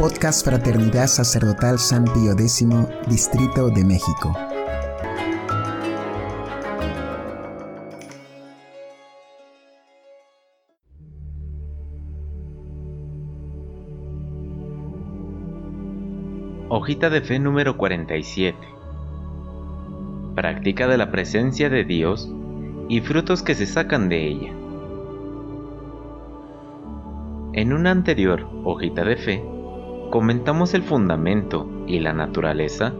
Podcast Fraternidad Sacerdotal San Pío X, Distrito de México. Hojita de fe número 47. Práctica de la presencia de Dios y frutos que se sacan de ella. En una anterior hojita de fe, comentamos el fundamento y la naturaleza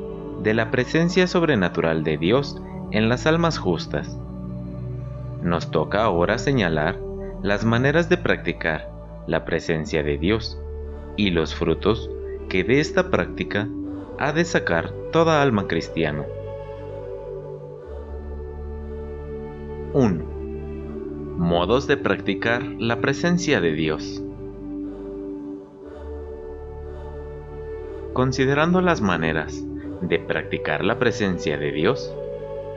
de la presencia sobrenatural de Dios en las almas justas. Nos toca ahora señalar las maneras de practicar la presencia de Dios y los frutos que de esta práctica ha de sacar toda alma cristiana. 1. Modos de practicar la presencia de Dios. Considerando las maneras de practicar la presencia de Dios,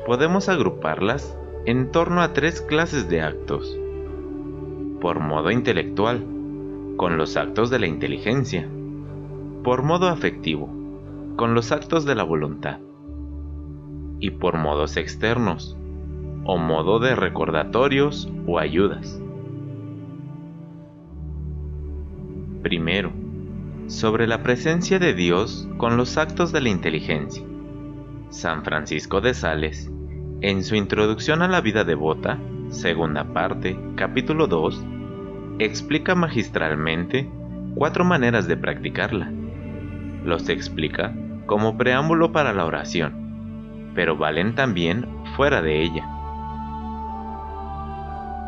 podemos agruparlas en torno a tres clases de actos. Por modo intelectual, con los actos de la inteligencia. Por modo afectivo, con los actos de la voluntad. Y por modos externos, o modo de recordatorios o ayudas. Primero, sobre la presencia de Dios con los actos de la inteligencia. San Francisco de Sales, en su introducción a la vida devota, segunda parte, capítulo 2, explica magistralmente cuatro maneras de practicarla. Los explica como preámbulo para la oración, pero valen también fuera de ella.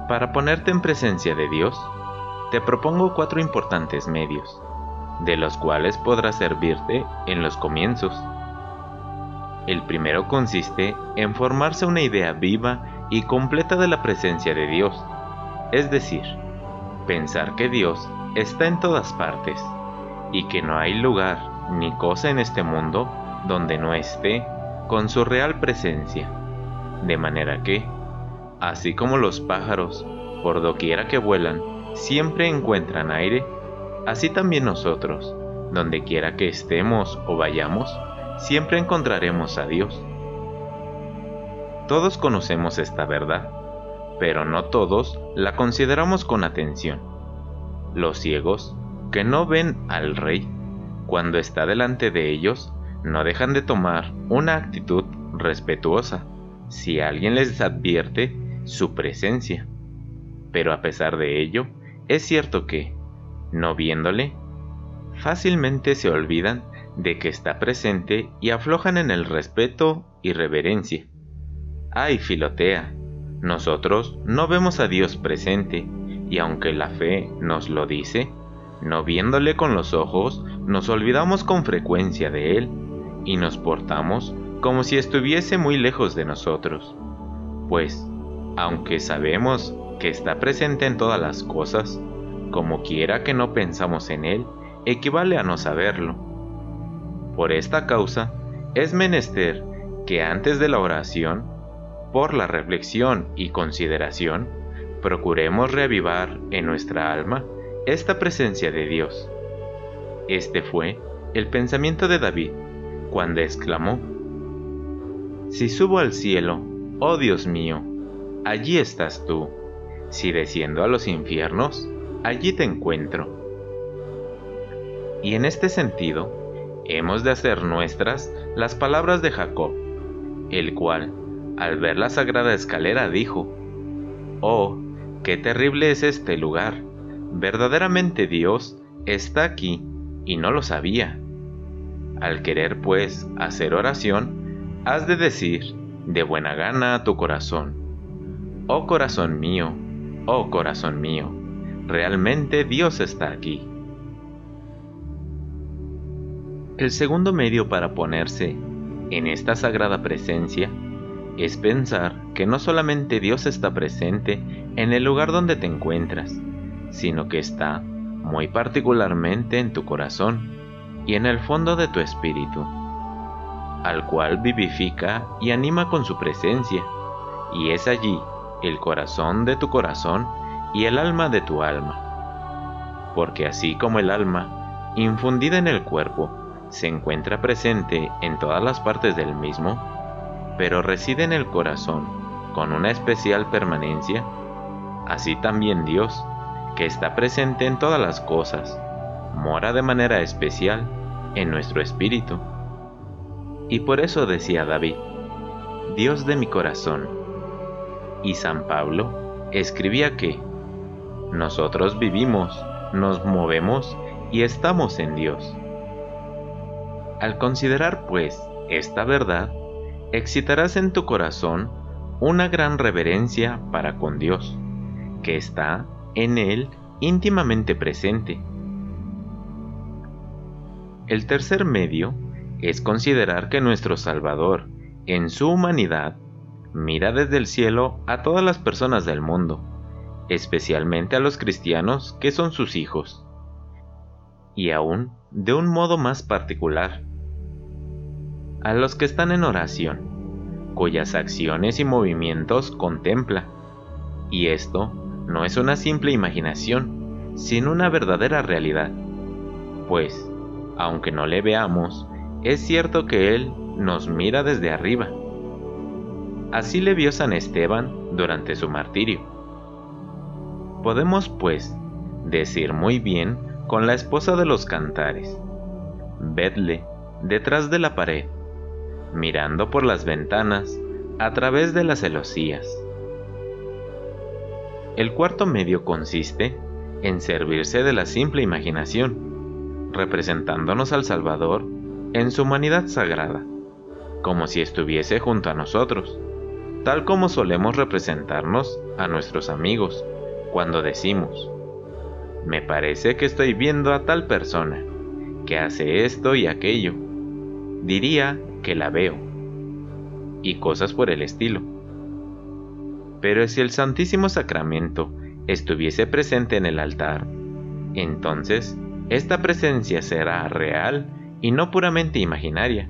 Para ponerte en presencia de Dios, te propongo cuatro importantes medios de los cuales podrás servirte en los comienzos. El primero consiste en formarse una idea viva y completa de la presencia de Dios, es decir, pensar que Dios está en todas partes y que no hay lugar ni cosa en este mundo donde no esté con su real presencia, de manera que, así como los pájaros, por doquiera que vuelan, siempre encuentran aire, Así también nosotros, donde quiera que estemos o vayamos, siempre encontraremos a Dios. Todos conocemos esta verdad, pero no todos la consideramos con atención. Los ciegos, que no ven al Rey, cuando está delante de ellos, no dejan de tomar una actitud respetuosa si alguien les advierte su presencia. Pero a pesar de ello, es cierto que, no viéndole, fácilmente se olvidan de que está presente y aflojan en el respeto y reverencia. Ay, Filotea, nosotros no vemos a Dios presente, y aunque la fe nos lo dice, no viéndole con los ojos, nos olvidamos con frecuencia de Él, y nos portamos como si estuviese muy lejos de nosotros. Pues, aunque sabemos que está presente en todas las cosas, como quiera que no pensamos en él, equivale a no saberlo. Por esta causa, es menester que antes de la oración, por la reflexión y consideración, procuremos reavivar en nuestra alma esta presencia de Dios. Este fue el pensamiento de David, cuando exclamó, Si subo al cielo, oh Dios mío, allí estás tú, si desciendo a los infiernos, allí te encuentro. Y en este sentido, hemos de hacer nuestras las palabras de Jacob, el cual, al ver la sagrada escalera, dijo, Oh, qué terrible es este lugar. Verdaderamente Dios está aquí y no lo sabía. Al querer, pues, hacer oración, has de decir de buena gana a tu corazón, Oh corazón mío, oh corazón mío, realmente Dios está aquí. El segundo medio para ponerse en esta sagrada presencia es pensar que no solamente Dios está presente en el lugar donde te encuentras, sino que está muy particularmente en tu corazón y en el fondo de tu espíritu, al cual vivifica y anima con su presencia, y es allí el corazón de tu corazón y el alma de tu alma. Porque así como el alma infundida en el cuerpo, se encuentra presente en todas las partes del mismo, pero reside en el corazón con una especial permanencia, así también Dios, que está presente en todas las cosas, mora de manera especial en nuestro espíritu. Y por eso decía David, Dios de mi corazón. Y San Pablo escribía que nosotros vivimos, nos movemos y estamos en Dios. Al considerar, pues, esta verdad, excitarás en tu corazón una gran reverencia para con Dios, que está en Él íntimamente presente. El tercer medio es considerar que nuestro Salvador, en su humanidad, mira desde el cielo a todas las personas del mundo, especialmente a los cristianos que son sus hijos y aún de un modo más particular. A los que están en oración, cuyas acciones y movimientos contempla. Y esto no es una simple imaginación, sino una verdadera realidad. Pues, aunque no le veamos, es cierto que Él nos mira desde arriba. Así le vio San Esteban durante su martirio. Podemos, pues, decir muy bien con la esposa de los cantares. Vedle detrás de la pared, mirando por las ventanas a través de las celosías. El cuarto medio consiste en servirse de la simple imaginación, representándonos al Salvador en su humanidad sagrada, como si estuviese junto a nosotros, tal como solemos representarnos a nuestros amigos cuando decimos, me parece que estoy viendo a tal persona, que hace esto y aquello. Diría que la veo. Y cosas por el estilo. Pero si el Santísimo Sacramento estuviese presente en el altar, entonces esta presencia será real y no puramente imaginaria,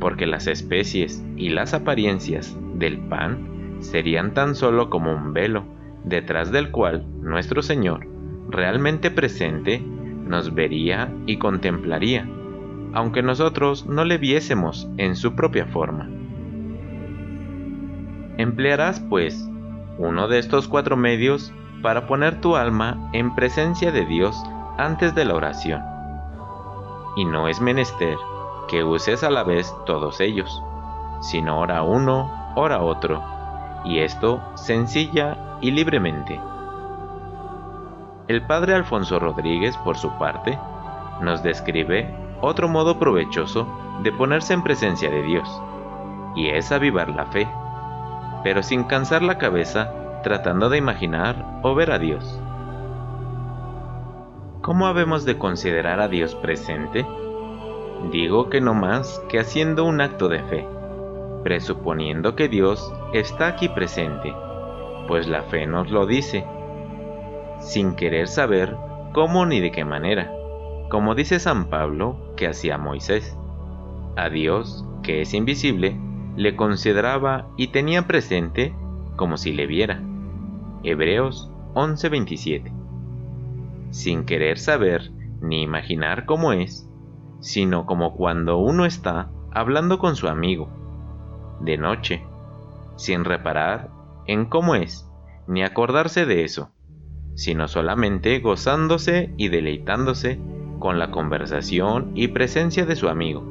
porque las especies y las apariencias del pan serían tan solo como un velo detrás del cual nuestro Señor realmente presente, nos vería y contemplaría, aunque nosotros no le viésemos en su propia forma. Emplearás, pues, uno de estos cuatro medios para poner tu alma en presencia de Dios antes de la oración. Y no es menester que uses a la vez todos ellos, sino ora uno, ora otro, y esto sencilla y libremente. El padre Alfonso Rodríguez, por su parte, nos describe otro modo provechoso de ponerse en presencia de Dios, y es avivar la fe, pero sin cansar la cabeza tratando de imaginar o ver a Dios. ¿Cómo habemos de considerar a Dios presente? Digo que no más que haciendo un acto de fe, presuponiendo que Dios está aquí presente, pues la fe nos lo dice sin querer saber cómo ni de qué manera, como dice San Pablo que hacía Moisés. A Dios, que es invisible, le consideraba y tenía presente como si le viera. Hebreos 11:27. Sin querer saber ni imaginar cómo es, sino como cuando uno está hablando con su amigo, de noche, sin reparar en cómo es, ni acordarse de eso sino solamente gozándose y deleitándose con la conversación y presencia de su amigo,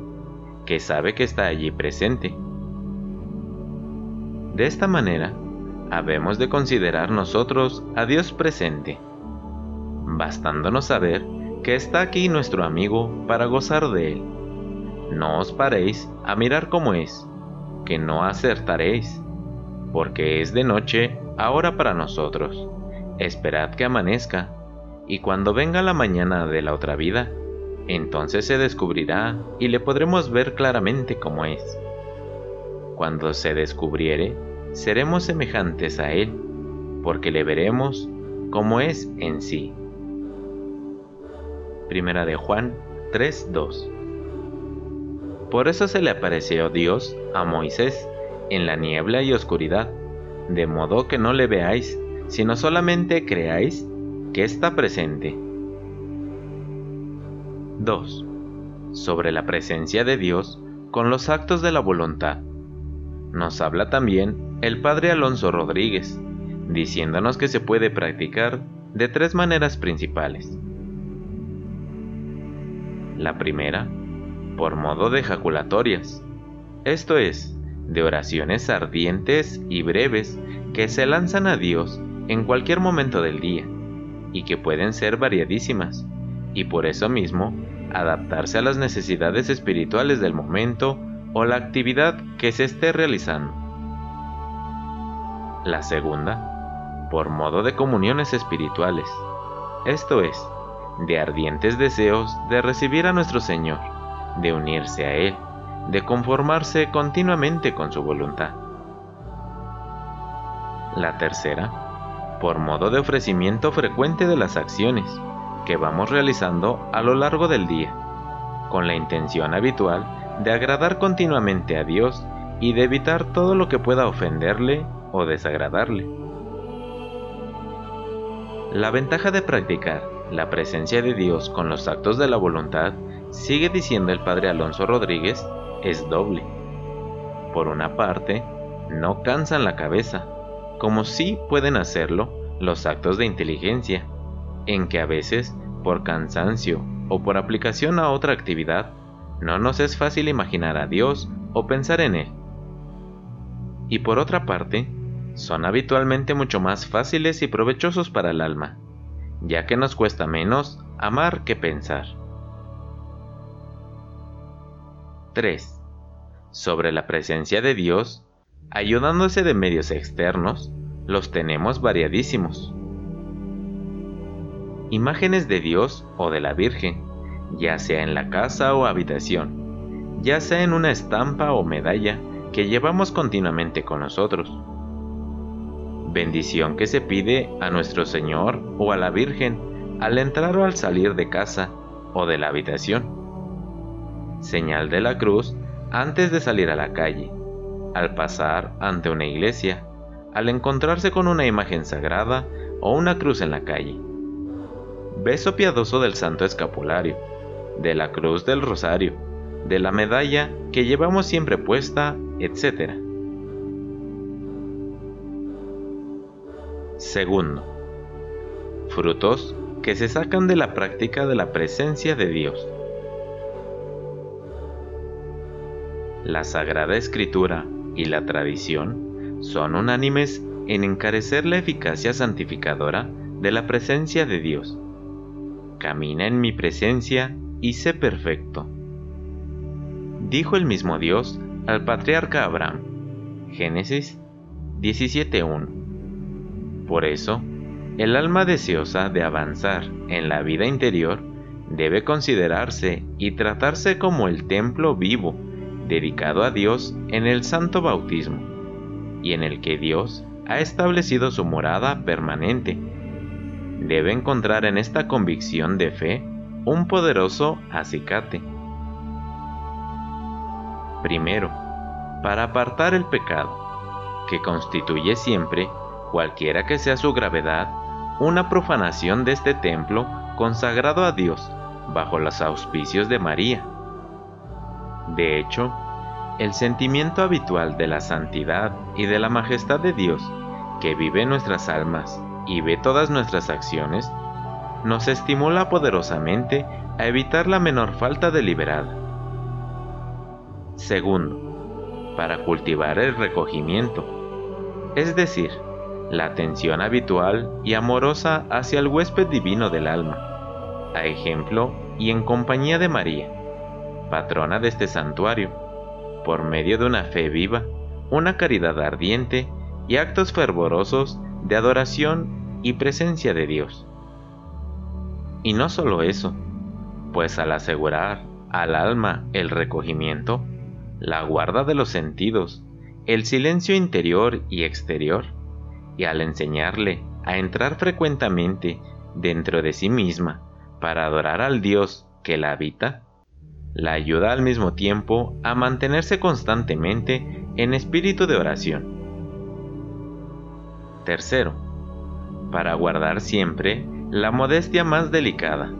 que sabe que está allí presente. De esta manera, habemos de considerar nosotros a Dios presente, bastándonos saber que está aquí nuestro amigo para gozar de él. No os paréis a mirar cómo es, que no acertaréis, porque es de noche ahora para nosotros esperad que amanezca, y cuando venga la mañana de la otra vida, entonces se descubrirá y le podremos ver claramente como es. Cuando se descubriere, seremos semejantes a Él, porque le veremos como es en sí. Primera de Juan 3:2 Por eso se le apareció Dios a Moisés en la niebla y oscuridad, de modo que no le veáis sino solamente creáis que está presente. 2. Sobre la presencia de Dios con los actos de la voluntad. Nos habla también el padre Alonso Rodríguez, diciéndonos que se puede practicar de tres maneras principales. La primera, por modo de ejaculatorias, esto es, de oraciones ardientes y breves que se lanzan a Dios en cualquier momento del día, y que pueden ser variadísimas, y por eso mismo adaptarse a las necesidades espirituales del momento o la actividad que se esté realizando. La segunda, por modo de comuniones espirituales, esto es, de ardientes deseos de recibir a nuestro Señor, de unirse a Él, de conformarse continuamente con su voluntad. La tercera, por modo de ofrecimiento frecuente de las acciones que vamos realizando a lo largo del día, con la intención habitual de agradar continuamente a Dios y de evitar todo lo que pueda ofenderle o desagradarle. La ventaja de practicar la presencia de Dios con los actos de la voluntad, sigue diciendo el padre Alonso Rodríguez, es doble. Por una parte, no cansan la cabeza, como sí pueden hacerlo los actos de inteligencia, en que a veces, por cansancio o por aplicación a otra actividad, no nos es fácil imaginar a Dios o pensar en Él. Y por otra parte, son habitualmente mucho más fáciles y provechosos para el alma, ya que nos cuesta menos amar que pensar. 3. Sobre la presencia de Dios, ayudándose de medios externos, los tenemos variadísimos. Imágenes de Dios o de la Virgen, ya sea en la casa o habitación, ya sea en una estampa o medalla que llevamos continuamente con nosotros bendición que se pide a nuestro Señor o a la Virgen al entrar o al salir de casa o de la habitación. Señal de la cruz antes de salir a la calle, al pasar ante una iglesia, al encontrarse con una imagen sagrada o una cruz en la calle. Beso piadoso del Santo Escapulario, de la cruz del Rosario, de la medalla que llevamos siempre puesta, etc. Segundo, frutos que se sacan de la práctica de la presencia de Dios. La Sagrada Escritura y la tradición son unánimes en encarecer la eficacia santificadora de la presencia de Dios. Camina en mi presencia y sé perfecto. Dijo el mismo Dios al patriarca Abraham. Génesis 17.1 por eso, el alma deseosa de avanzar en la vida interior debe considerarse y tratarse como el templo vivo dedicado a Dios en el santo bautismo, y en el que Dios ha establecido su morada permanente. Debe encontrar en esta convicción de fe un poderoso acicate. Primero, para apartar el pecado, que constituye siempre cualquiera que sea su gravedad, una profanación de este templo consagrado a Dios bajo los auspicios de María. De hecho, el sentimiento habitual de la santidad y de la majestad de Dios que vive nuestras almas y ve todas nuestras acciones, nos estimula poderosamente a evitar la menor falta deliberada. Segundo, para cultivar el recogimiento, es decir, la atención habitual y amorosa hacia el huésped divino del alma, a ejemplo y en compañía de María, patrona de este santuario, por medio de una fe viva, una caridad ardiente y actos fervorosos de adoración y presencia de Dios. Y no solo eso, pues al asegurar al alma el recogimiento, la guarda de los sentidos, el silencio interior y exterior, y al enseñarle a entrar frecuentemente dentro de sí misma para adorar al Dios que la habita, la ayuda al mismo tiempo a mantenerse constantemente en espíritu de oración. Tercero, para guardar siempre la modestia más delicada,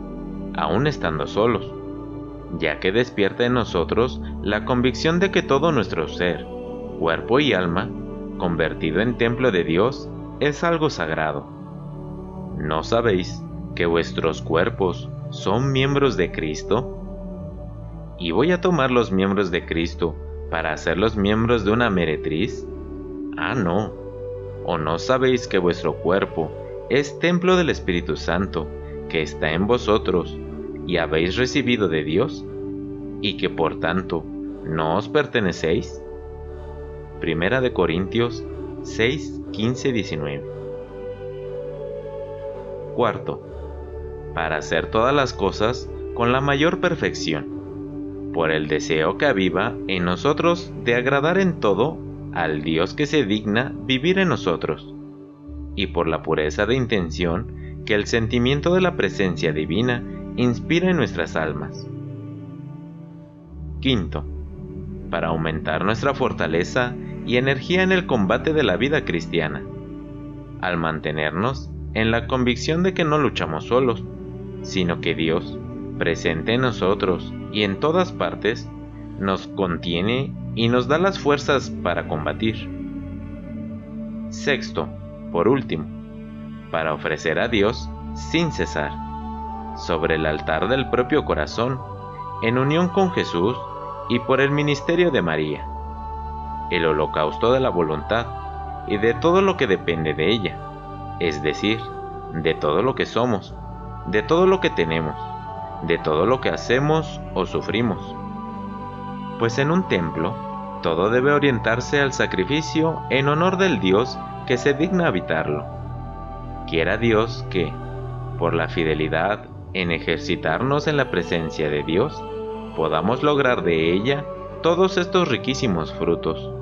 aun estando solos, ya que despierta en nosotros la convicción de que todo nuestro ser, cuerpo y alma, convertido en templo de Dios, es algo sagrado. ¿No sabéis que vuestros cuerpos son miembros de Cristo? ¿Y voy a tomar los miembros de Cristo para hacerlos miembros de una meretriz? Ah, no. ¿O no sabéis que vuestro cuerpo es templo del Espíritu Santo, que está en vosotros, y habéis recibido de Dios, y que por tanto no os pertenecéis? Primera de Corintios 6, 15, 19. Cuarto, para hacer todas las cosas con la mayor perfección, por el deseo que aviva en nosotros de agradar en todo al Dios que se digna vivir en nosotros, y por la pureza de intención que el sentimiento de la presencia divina inspira en nuestras almas. Quinto, para aumentar nuestra fortaleza y energía en el combate de la vida cristiana, al mantenernos en la convicción de que no luchamos solos, sino que Dios, presente en nosotros y en todas partes, nos contiene y nos da las fuerzas para combatir. Sexto, por último, para ofrecer a Dios sin cesar, sobre el altar del propio corazón, en unión con Jesús y por el ministerio de María, el holocausto de la voluntad y de todo lo que depende de ella, es decir, de todo lo que somos, de todo lo que tenemos, de todo lo que hacemos o sufrimos. Pues en un templo, todo debe orientarse al sacrificio en honor del Dios que se digna habitarlo. Quiera Dios que, por la fidelidad en ejercitarnos en la presencia de Dios, podamos lograr de ella todos estos riquísimos frutos.